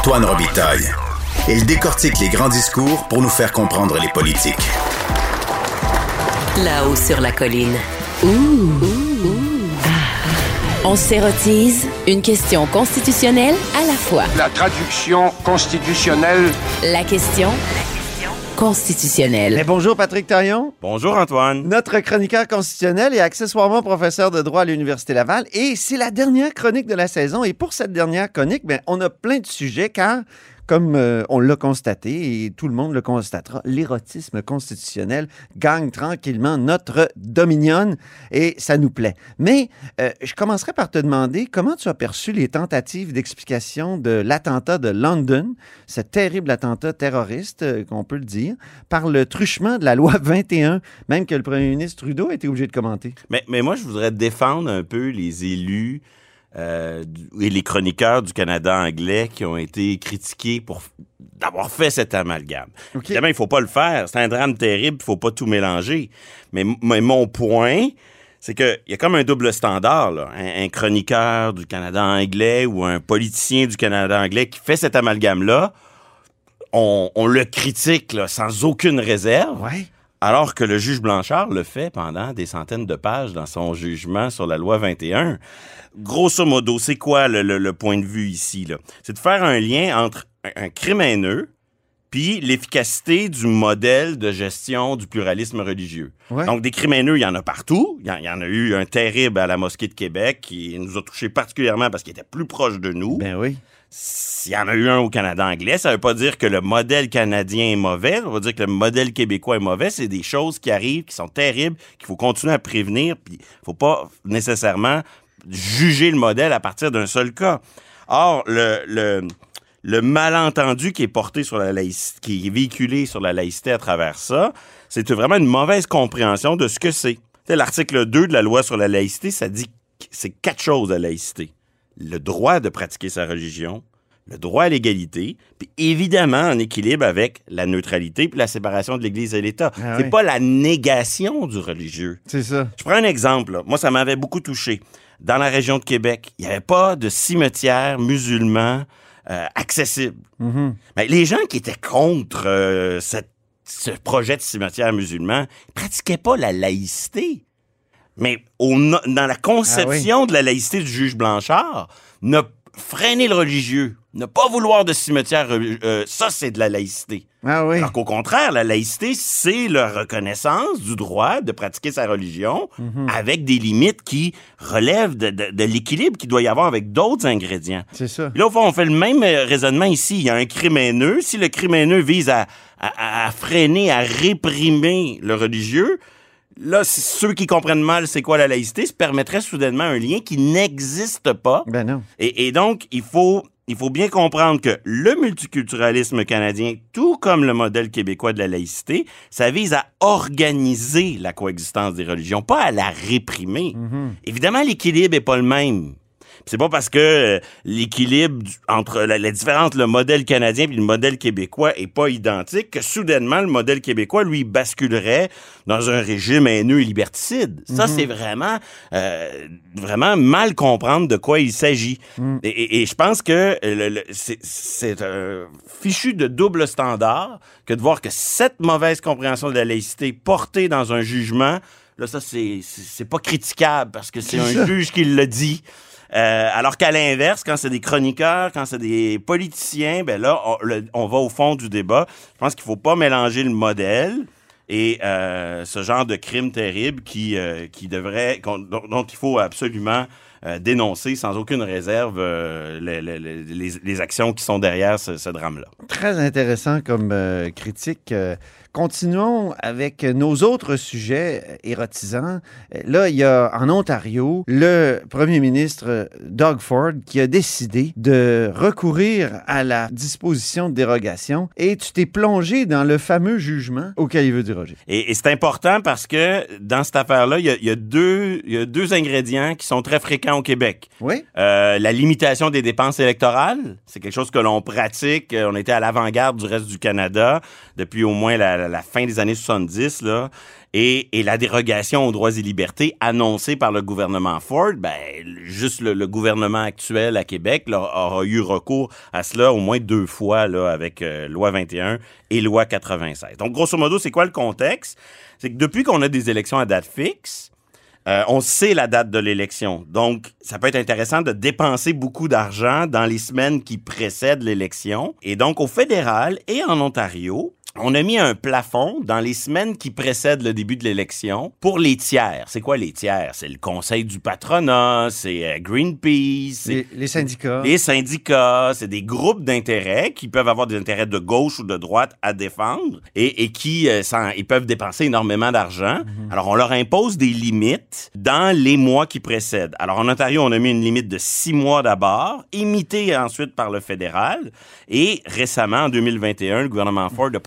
Antoine Robitaille. Il décortique les grands discours pour nous faire comprendre les politiques. Là-haut sur la colline. On s'érotise une question constitutionnelle à la fois. La traduction constitutionnelle. La question constitutionnelle. Mais bonjour Patrick Taillon, Bonjour Antoine. notre chroniqueur constitutionnel et accessoirement professeur de droit à l'Université Laval. Et c'est la dernière chronique de la saison. Et pour cette dernière chronique, ben, on a plein de sujets car, comme euh, on l'a constaté et tout le monde le constatera, l'érotisme constitutionnel gagne tranquillement notre dominion et ça nous plaît. Mais euh, je commencerai par te demander comment tu as perçu les tentatives d'explication de l'attentat de London, ce terrible attentat terroriste, euh, qu'on peut le dire, par le truchement de la loi 21, même que le premier ministre Trudeau a été obligé de commenter. Mais, mais moi, je voudrais défendre un peu les élus euh, et les chroniqueurs du Canada anglais qui ont été critiqués pour d'avoir fait cet amalgame. OK. Évidemment, il faut pas le faire. C'est un drame terrible, il faut pas tout mélanger. Mais, mais mon point, c'est qu'il y a comme un double standard. Là. Un, un chroniqueur du Canada anglais ou un politicien du Canada anglais qui fait cet amalgame-là, on, on le critique là, sans aucune réserve. Ouais. Alors que le juge Blanchard le fait pendant des centaines de pages dans son jugement sur la loi 21. Grosso modo, c'est quoi le, le- le point de vue ici? C'est de faire un lien entre un, un crime haineux puis l'efficacité du modèle de gestion du pluralisme religieux. Ouais. Donc, des crimes haineux, il y en a partout. Il y en, il y en a eu un terrible à la mosquée de Québec qui nous a touchés particulièrement parce qu'il était plus proche de nous. Ben oui. S'il y en a eu un au Canada anglais, ça veut pas dire que le modèle canadien est mauvais, ça veut dire que le modèle québécois est mauvais, c'est des choses qui arrivent, qui sont terribles, qu'il faut continuer à prévenir, puis faut pas nécessairement juger le modèle à partir d'un seul cas. Or, le, le, le malentendu qui est porté sur la laïcité, qui est véhiculé sur la laïcité à travers ça, c'est vraiment une mauvaise compréhension de ce que c'est. L'article 2 de la loi sur la laïcité, ça dit c'est quatre choses, la laïcité le droit de pratiquer sa religion, le droit à l'égalité, puis évidemment en équilibre avec la neutralité puis la séparation de l'Église et l'État. Ah c'est oui. pas la négation du religieux. C'est ça. Je prends un exemple. là. Moi, ça m'avait beaucoup touché. Dans la région de Québec, il n'y avait pas de cimetière musulman euh, accessible. Mhm. Mais les gens qui étaient contre euh, cette- ce projet de cimetière musulman ils pratiquaient pas la laïcité. Mais au dans la conception de la laïcité du juge Blanchard, ne freiner le religieux, ne pas vouloir de cimetière, euh, ça c'est de la laïcité. Ah oui. Alors qu'au contraire, la laïcité, c'est la reconnaissance du droit de pratiquer sa religion avec des limites qui relèvent de, de- de l'équilibre qu'il doit y avoir avec d'autres ingrédients. C'est ça. Puis là, au fond, on fait le même euh, raisonnement ici. Il y a un crime haineux. Si le crime haineux vise à, à- à freiner, à réprimer le religieux, là, ceux qui comprennent mal c'est quoi la laïcité se permettrait soudainement un lien qui n'existe pas. Ben non. Et, et donc, il faut, il faut bien comprendre que le multiculturalisme canadien, tout comme le modèle québécois de la laïcité, ça vise à organiser la coexistence des religions, pas à la réprimer. Évidemment, l'équilibre est pas le même. C'est pas parce que euh, l'équilibre entre la, la différence, le modèle canadien et le modèle québécois est pas identique que soudainement le modèle québécois lui basculerait dans un régime haineux et liberticide. Ça c'est vraiment euh, vraiment mal comprendre de quoi il s'agit. Et, et- et je pense que le- le- c'est- un fichu de double standard que de voir que cette mauvaise compréhension de la laïcité portée dans un jugement Là, ça, c'est pas critiquable parce que c'est un juge qui l'a dit. Euh, alors qu'à l'inverse, quand c'est des chroniqueurs, quand c'est des politiciens, ben là, on, va au fond du débat. Je pense qu'il faut pas mélanger le modèle et euh, ce genre de crime terrible qui, euh, dont, il faut absolument dénoncer sans aucune réserve les, actions qui sont derrière ce, drame-là. Très intéressant comme critique. Continuons avec nos autres sujets euh, érotisants. Euh, Là, il y a en Ontario le premier ministre euh, Doug Ford qui a décidé de recourir à la disposition de dérogation et tu t'es plongé dans le fameux jugement auquel il veut déroger. Et, et c'est important parce que dans cette affaire-là, il y a, il y a deux, il y a deux ingrédients qui sont très fréquents au Québec. Oui? Euh, la limitation des dépenses électorales, c'est quelque chose que l'on pratique. On était à l'avant-garde du reste du Canada depuis au moins la, la, la fin des années 70, là, et, et, la dérogation aux droits et libertés annoncée par le gouvernement Ford, ben, juste le, gouvernement actuel à Québec aura eu recours à cela au moins deux fois là, avec euh, loi 21 et loi 96. Donc, grosso modo, c'est quoi le contexte? C'est que depuis qu'on a des élections à date fixe, euh, on sait la date de l'élection. Donc, ça peut être intéressant de dépenser beaucoup d'argent dans les semaines qui précèdent l'élection. Et donc, au fédéral et en Ontario, on a mis un plafond dans les semaines qui précèdent le début de l'élection pour les tiers. C'est quoi les tiers? C'est le conseil du patronat, c'est euh, Greenpeace. Les, les, syndicats. Les syndicats, c'est des groupes d'intérêts qui peuvent avoir des intérêts de gauche ou de droite à défendre et, et qui euh, sans, ils peuvent dépenser énormément d'argent. Mm -hmm. Alors, on leur impose des limites dans les mois qui précèdent. Alors, en Ontario, on a mis une limite de six mois d'abord, imitée ensuite par le fédéral. Et récemment, en 2021, le gouvernement Ford a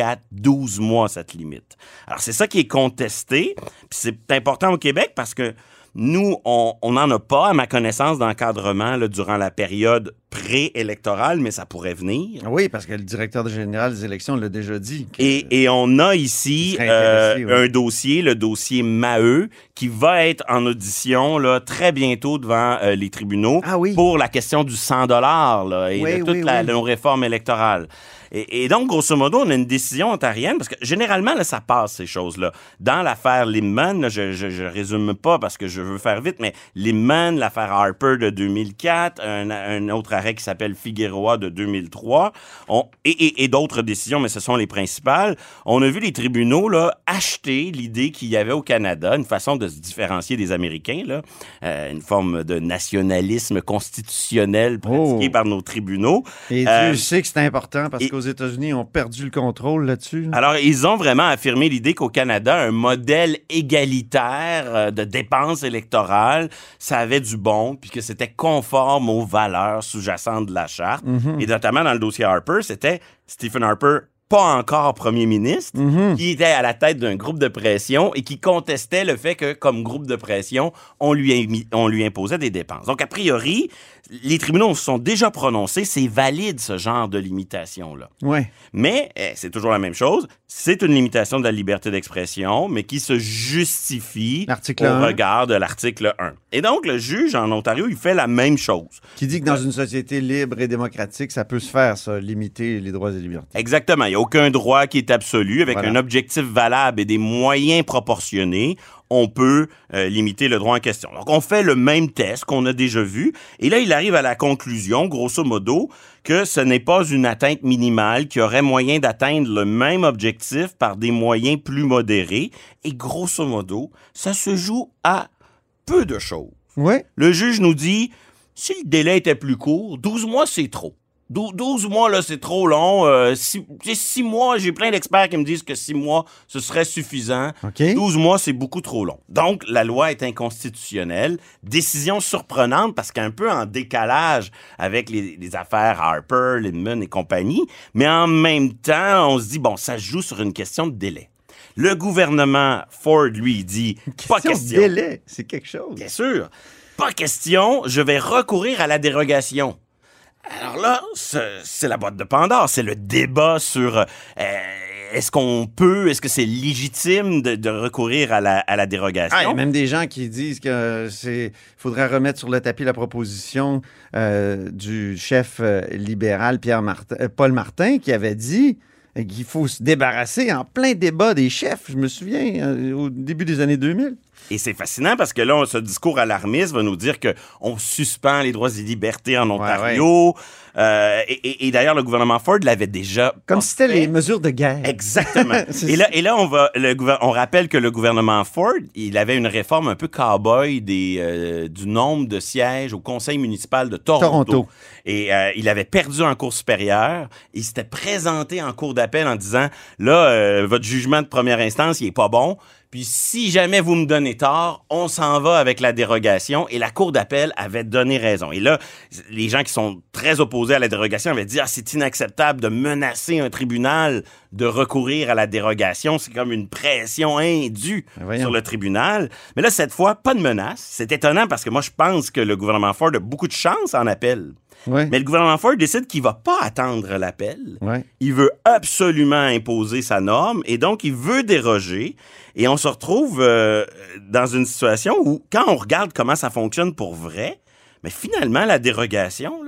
à 12 mois cette limite. Alors, c'est ça qui est contesté. Puis c'est important au Québec parce que nous, on n'en a pas, à ma connaissance, d'encadrement durant la période préélectorale, mais ça pourrait venir. Oui, parce que le directeur général des élections l'a déjà dit. Et, et, on a ici euh, un dossier, le dossier Maheu, qui va être en audition là, très bientôt devant euh, les tribunaux ah, oui. pour la question du 100 là, et oui, de toute la, nos réformes électorales. Et, et, donc, grosso modo, on a une décision ontarienne, parce que généralement, là, ça passe, ces choses-là. Dans l'affaire Limman, je, je, je, résume pas parce que je veux faire vite, mais Limman, l'affaire Harper de 2004, un, un autre arrêt qui s'appelle Figueroa de 2003, on, et, et, et d'autres décisions, mais ce sont les principales. On a vu les tribunaux là, acheter l'idée qu'il y avait au Canada, une façon de se différencier des Américains, là, euh, une forme de nationalisme constitutionnel pratiqué oh. par nos tribunaux. Et euh, tu sais que c'est important parce que aux États-Unis ont perdu le contrôle là-dessus. Là? Alors, ils ont vraiment affirmé l'idée qu'au Canada, un modèle égalitaire euh, de dépenses électorales, ça avait du bon, puis que c'était conforme aux valeurs sous-jacentes de la charte. Mm -hmm. Et notamment dans le dossier Harper, c'était Stephen Harper pas encore premier ministre, mm -hmm. qui était à la tête d'un groupe de pression et qui contestait le fait que, comme groupe de pression, on lui, on lui imposait des dépenses. Donc, a priori, les tribunaux se sont déjà prononcés, c'est valide ce genre de limitation-là. Ouais. Mais eh, c'est toujours la même chose, c'est une limitation de la liberté d'expression, mais qui se justifie au 1. regard de l'article 1. Et donc, le juge en Ontario, il fait la même chose. Qui dit que dans une société libre et démocratique, ça peut se faire, ça, limiter les droits et libertés. Exactement. Il n'y a aucun droit qui est absolu. Avec voilà. un objectif valable et des moyens proportionnés, on peut euh, limiter le droit en question. Donc, on fait le même test qu'on a déjà vu. Et là, il arrive à la conclusion, grosso modo, que ce n'est pas une atteinte minimale, qui aurait moyen d'atteindre le même objectif par des moyens plus modérés. Et grosso modo, ça se joue à peu de choses. Ouais. Le juge nous dit, si le délai était plus court, 12 mois, c'est trop. 12 mois, là, c'est trop long. Euh, six, six mois, j'ai plein d'experts qui me disent que six mois, ce serait suffisant. Okay. 12 mois, c'est beaucoup trop long. Donc, la loi est inconstitutionnelle. Décision surprenante parce qu'un peu en décalage avec les, les affaires Harper, Lindman et compagnie. Mais en même temps, on se dit, bon, ça joue sur une question de délai. Le gouvernement Ford, lui, dit, question pas question. De délai, c'est quelque chose. Bien sûr. Pas question, je vais recourir à la dérogation. Alors là, c'est la boîte de Pandore, c'est le débat sur euh, est-ce qu'on peut, est-ce que c'est légitime de, recourir à la, à la dérogation? Ah, il y a même des gens qui disent que c'est faudrait remettre sur le tapis la proposition euh, du chef euh, libéral Pierre Martin, Paul Martin qui avait dit qu'il faut se débarrasser en plein débat des chefs, je me souviens, au début des années 2000. Et c'est fascinant parce que là, ce discours alarmiste va nous dire qu'on suspend les droits et libertés en Ontario. Ouais, ouais. Euh, et, et, et d'ailleurs, le gouvernement Ford l'avait déjà. Comme si c'était les mesures de guerre. Exactement. et là, et là, on va, le, on rappelle que le gouvernement Ford, il avait une réforme un peu cow-boy des, euh, du nombre de sièges au conseil municipal de Toronto. Toronto. Et euh, il avait perdu en cour supérieure. Il s'était présenté en cour d'appel en disant, là, euh, votre jugement de première instance, il est pas bon. Puis si jamais vous me donnez tort, on s'en va avec la dérogation. Et la Cour d'appel avait donné raison. Et là, les gens qui sont très opposés à la dérogation avaient dit, ah, c'est inacceptable de menacer un tribunal de recourir à la dérogation. C'est comme une pression indue Voyons. sur le tribunal. Mais là, cette fois, pas de menace. C'est étonnant parce que moi, je pense que le gouvernement Ford a beaucoup de chance en appel. Ouais. Mais le gouvernement Ford décide qu'il va pas attendre l'appel. Ouais. Il veut absolument imposer sa norme et donc il veut déroger. Et on se retrouve euh, dans une situation où, quand on regarde comment ça fonctionne pour vrai, mais finalement, la dérogation,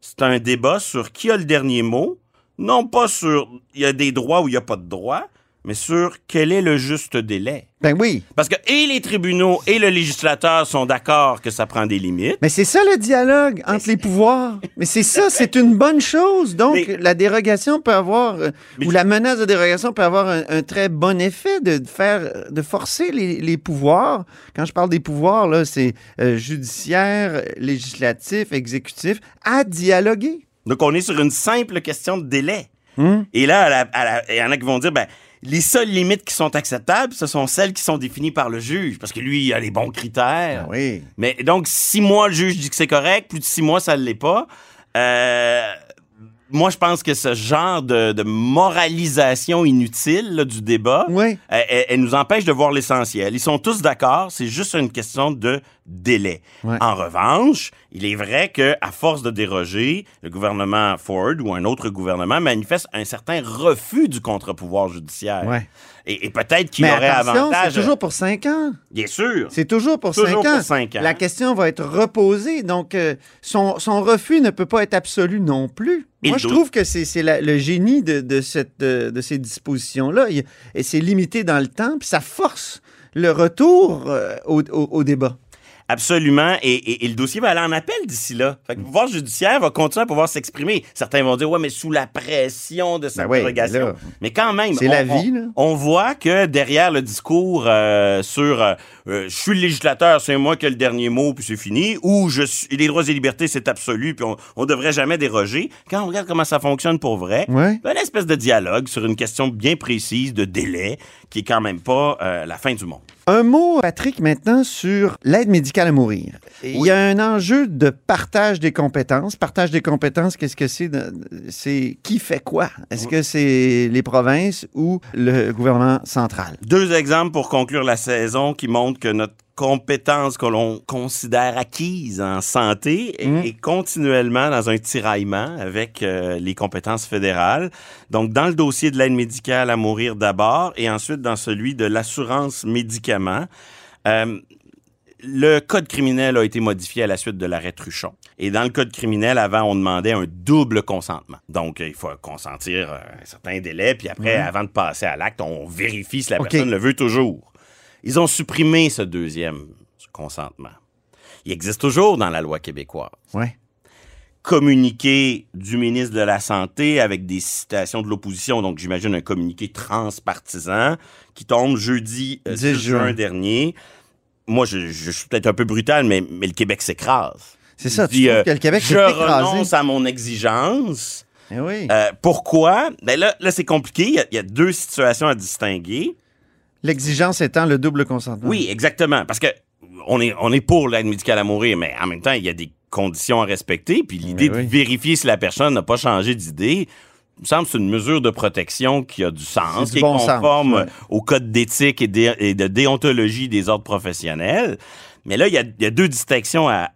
c'est un débat sur qui a le dernier mot, non pas sur il y a des droits ou il n'y a pas de droits, mais sur quel est le juste délai. Ben oui. Parce que et les tribunaux et le législateur sont d'accord que ça prend des limites. Mais c'est ça le dialogue entre les pouvoirs. Mais c'est ça, c'est une bonne chose. Donc, Mais- la dérogation peut avoir, euh, Mais ou la menace de dérogation peut avoir un, un très bon effet de faire, de forcer les, les pouvoirs. Quand je parle des pouvoirs, là, c'est euh, judiciaire, législatif, exécutif, à dialoguer. Donc, on est sur une simple question de délai. Hmm? Et là, il y en a qui vont dire, ben, les seules limites qui sont acceptables, ce sont celles qui sont définies par le juge, parce que lui, il a les bons critères. Ah oui. Mais donc, six mois, le juge dit que c'est correct, plus de six mois, ça ne l'est pas. Euh, moi, je pense que ce genre de, de moralisation inutile là, du débat, Oui. elle- elle nous empêche de voir l'essentiel. Ils sont tous d'accord, c'est juste une question de délai. Ouais. En revanche, il est vrai que à force de déroger, le gouvernement Ford ou un autre gouvernement manifeste un certain refus du contre-pouvoir judiciaire. Ouais. Et, et peut-être qu'il aurait avantage. c'est toujours pour cinq ans. Bien sûr. C'est toujours pour Toujours cinq ans. pour cinq ans. La question va être reposée. Donc, euh, son, son refus ne peut pas être absolu non plus. Moi, je trouve que c'est le génie de, de, cette, de, de ces dispositions-là. Et c'est limité dans le temps, puis ça force le retour euh, au, au- au débat. Absolument. Et, et- et le dossier va aller en appel d'ici là. Fait que le pouvoir judiciaire va continuer à pouvoir s'exprimer. Certains vont dire, ouais, mais sous la pression de cette Ben là, mais quand même. c'est on- la vie, là. On voit que derrière le discours euh, sur euh, euh, je suis le législateur, c'est moi qui ai le dernier mot, puis c'est fini, ou je suis, les droits et libertés, c'est absolu, puis on, on devrait jamais déroger. Quand on regarde comment ça fonctionne pour vrai, Ouais. une espèce de dialogue sur une question bien précise de délai, qui est quand même pas euh, la fin du monde. Un mot, Patrick, maintenant sur l'aide médicale à mourir. Il y a un enjeu de partage des compétences. Partage des compétences, qu'est-ce que c'est? C'est qui fait quoi? Est-ce que c'est les provinces ou le gouvernement central? Deux exemples pour conclure la saison qui montrent que notre compétence que l'on considère acquise en santé est, Mm. est continuellement dans un tiraillement avec euh, les compétences fédérales. Donc, dans le dossier de l'aide médicale à mourir d'abord et ensuite dans celui de l'assurance médicaments, euh, le code criminel a été modifié à la suite de l'arrêt Truchon. Et dans le code criminel, avant, on demandait un double consentement. Donc, il faut consentir euh, un certain délai, puis après, avant de passer à l'acte, on vérifie si la OK. personne le veut toujours. Ils ont supprimé ce deuxième consentement. Il existe toujours dans la loi québécoise. Ouais. Communiqué du ministre de la Santé avec des citations de l'opposition, donc j'imagine un communiqué transpartisan qui tombe jeudi euh, 10 10 juin dernier. Moi, je, je suis peut-être un peu brutal, mais, mais le Québec s'écrase. C'est ça, tu euh, que le Québec Je renonce à mon exigence. Eh oui. Euh, pourquoi? Ben là, là c'est compliqué. Il y, y a deux situations à distinguer. L'exigence étant le double consentement. Oui, exactement. Parce que on est, on est pour l'aide médicale à mourir, mais en même temps, il y a des conditions à respecter. Puis l'idée oui. de vérifier si la personne n'a pas changé d'idée, il me semble que c'est une mesure de protection qui a du sens, du qui est sens, conforme ouais. au code d'éthique et, dé- et de déontologie des ordres professionnels. Mais là, il y a, il y a deux distinctions à,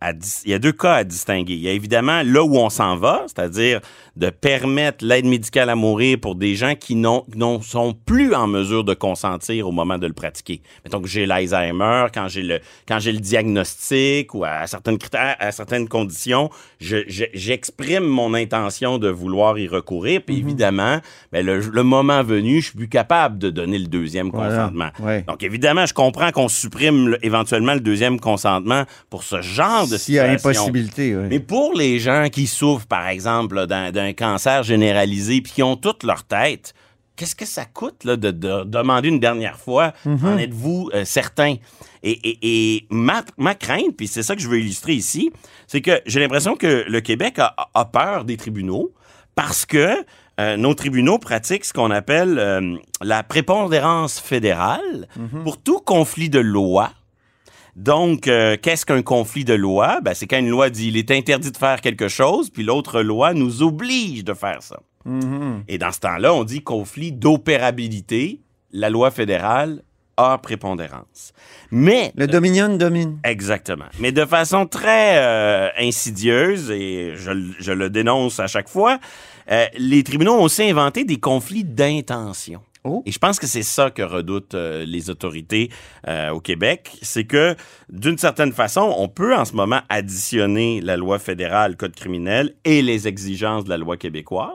il y a deux cas à distinguer. Il y a évidemment là où on s'en va, c'est-à-dire de permettre l'aide médicale à mourir pour des gens qui n'ont sont plus en mesure de consentir au moment de le pratiquer. Mettons que j'ai l'Alzheimer, quand j'ai le quand j'ai le diagnostic ou à certaines critères, à certaines conditions, je- je- j'exprime mon intention de vouloir y recourir. Puis évidemment, ben, le, le moment venu, je suis plus capable de donner le deuxième Voilà. consentement. Ouais. Donc évidemment, je comprends qu'on supprime le- éventuellement le deuxième consentement pour ce genre de S'il y a situation. impossibilité, oui. Mais pour les gens qui souffrent, par exemple, d'un cancer généralisé puis qui ont toute leur tête, qu'est-ce que ça coûte là, de, de demander une dernière fois? En êtes-vous euh, certain? Et, et- et ma, ma crainte, puis c'est ça que je veux illustrer ici, c'est que j'ai l'impression que le Québec a, a peur des tribunaux parce que euh, nos tribunaux pratiquent ce qu'on appelle euh, la prépondérance fédérale pour tout conflit de loi. Donc, euh, qu'est-ce qu'un conflit de loi? Ben, c'est quand une loi dit il est interdit de faire quelque chose, puis l'autre loi nous oblige de faire ça. Mhm. Et dans ce temps-là, on dit conflit d'opérabilité. La loi fédérale a prépondérance. Mais Le Dominion domine. Exactement. Mais de façon très euh, insidieuse, et je le dénonce à chaque fois, euh, les tribunaux ont aussi inventé des conflits d'intention. Oh. Et je pense que c'est ça que redoutent euh, les autorités euh, au Québec, c'est que d'une certaine façon, on peut en ce moment additionner la loi fédérale, code criminel et les exigences de la loi québécoise.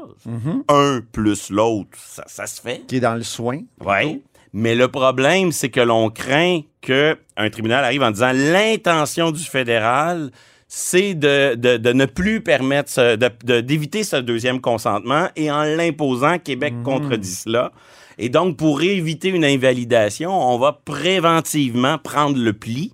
Un plus l'autre, ça, ça se fait. Qui est dans le soin. Oui. Mais le problème, c'est que l'on craint que un tribunal arrive en disant l'intention du fédéral, c'est de, de, de ne plus permettre ce- de- de- d'éviter ce deuxième consentement et en l'imposant, Québec contredit cela. Et donc, pour éviter une invalidation, on va préventivement prendre le pli.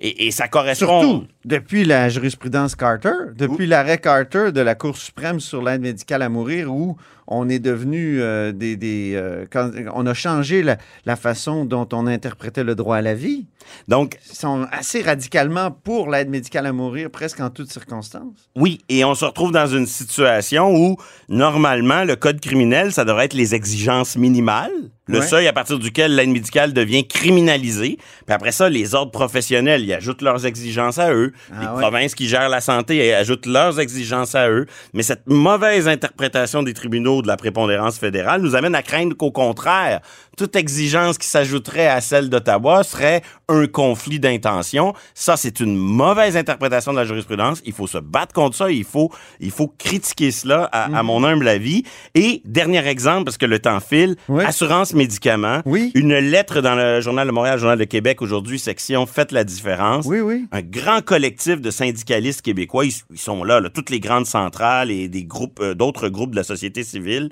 Et, ça correspond. Surtout depuis la jurisprudence Carter, depuis l'arrêt Carter de la Cour suprême sur l'aide médicale à mourir, où on est devenu euh, des... des, euh, quand- on a changé la, la façon dont on interprétait le droit à la vie. Donc, Ils sont assez radicalement pour l'aide médicale à mourir, presque en toutes circonstances. Oui, et on se retrouve dans une situation où, normalement, le code criminel, ça devrait être les exigences minimales, le Ouais. seuil à partir duquel l'aide médicale devient criminalisée. Puis après ça, les ordres professionnels, ils ajoutent leurs exigences à eux. Ah les ouais. provinces qui gèrent la santé ajoutent leurs exigences à eux. Mais cette mauvaise interprétation des tribunaux de la prépondérance fédérale nous amène à craindre qu'au contraire, toute exigence qui s'ajouterait à celle d'Ottawa serait un conflit d'intention. Ça, c'est une mauvaise interprétation de la jurisprudence. Il faut se battre contre ça. Il faut, il faut critiquer cela, à, Mhm. à mon humble avis. Et dernier exemple, parce que le temps file, Oui. assurance médicaments. Oui. Une lettre dans le Journal de Montréal, Journal de Québec aujourd'hui, section Faites la différence Oui, oui. un grand collectif de syndicalistes québécois. Ils, sont là, toutes les grandes centrales et des groupes, euh, d'autres groupes de la société civile.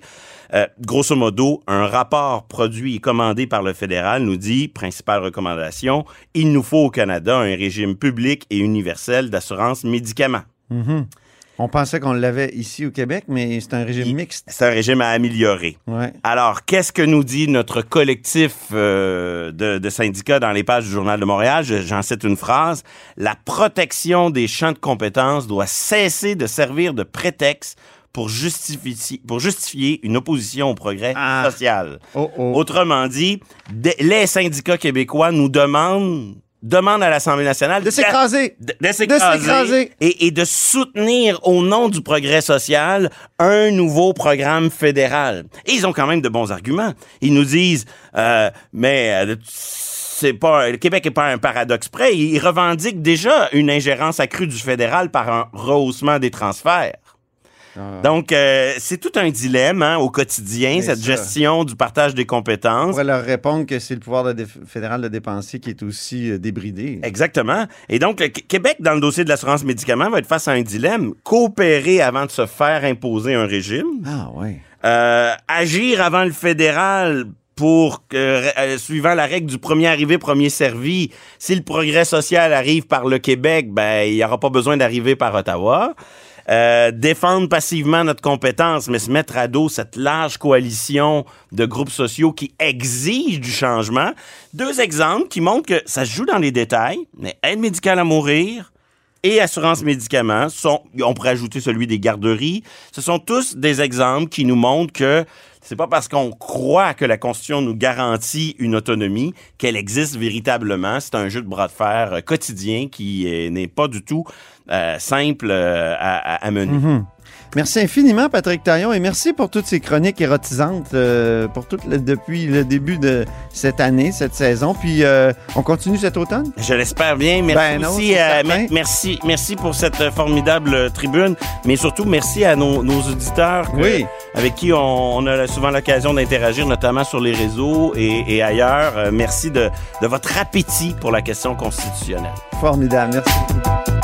Euh, grosso modo, un rapport produit et commandé par le fédéral nous dit, principale recommandation, il nous faut au Canada un régime public et universel d'assurance médicaments. Mhm. On pensait qu'on l'avait ici au Québec, mais c'est un régime Il- mixte. C'est un régime à améliorer. Ouais. Alors, qu'est-ce que nous dit notre collectif euh, de, de syndicats dans les pages du Journal de Montréal? Je- J'en cite une phrase. La protection des champs de compétences doit cesser de servir de prétexte pour justifier, pour justifier une opposition au progrès Ah. social. Oh, oh. Autrement dit, les syndicats québécois nous demandent, demandent à l'Assemblée nationale De s'écraser. de, de s'écraser et, et de soutenir au nom du progrès social un nouveau programme fédéral. Et ils ont quand même de bons arguments. Ils nous disent, euh, mais euh, c'est pas le Québec est pas un paradoxe près. Ils revendiquent déjà une ingérence accrue du fédéral par un rehaussement des transferts. Ah. Donc, euh, c'est tout un dilemme hein, au quotidien, cette ça. gestion du partage des On compétences. pourrait leur répondre que c'est le pouvoir de fédéral de dépenser qui est aussi euh, débridé. Exactement. Et donc, le Québec, dans le dossier de l'assurance médicaments, va être face à un dilemme. Coopérer avant de se faire imposer un régime. Ah, oui. Euh, agir avant le fédéral pour que, euh, suivant la règle du premier arrivé, premier servi, si le progrès social arrive par le Québec, ben, il n'y aura pas besoin d'arriver par Ottawa. Euh, défendre passivement notre compétence, mais se mettre à dos cette large coalition de groupes sociaux qui exigent du changement. Deux exemples qui montrent que ça se joue dans les détails, mais aide médicale à mourir, et assurance médicaments, sont, on pourrait ajouter celui des garderies. Ce sont tous des exemples qui nous montrent que c'est pas parce qu'on croit que la Constitution nous garantit une autonomie qu'elle existe véritablement. C'est un jeu de bras de fer euh, quotidien qui euh, n'est pas du tout euh, simple euh, à, mener. Mhm. Merci infiniment, Patrick Taillon, et merci pour toutes ces chroniques érotisantes euh, pour tout le- depuis le début de cette année, cette saison. Puis, euh, on continue cet automne? Je l'espère bien. Merci Ben aussi. euh, merci, merci pour cette formidable tribune, mais surtout merci à nos, nos auditeurs que- Oui. avec qui on, on a souvent l'occasion d'interagir, notamment sur les réseaux et, et ailleurs. Merci de, de votre appétit pour la question constitutionnelle. Formidable. Merci beaucoup.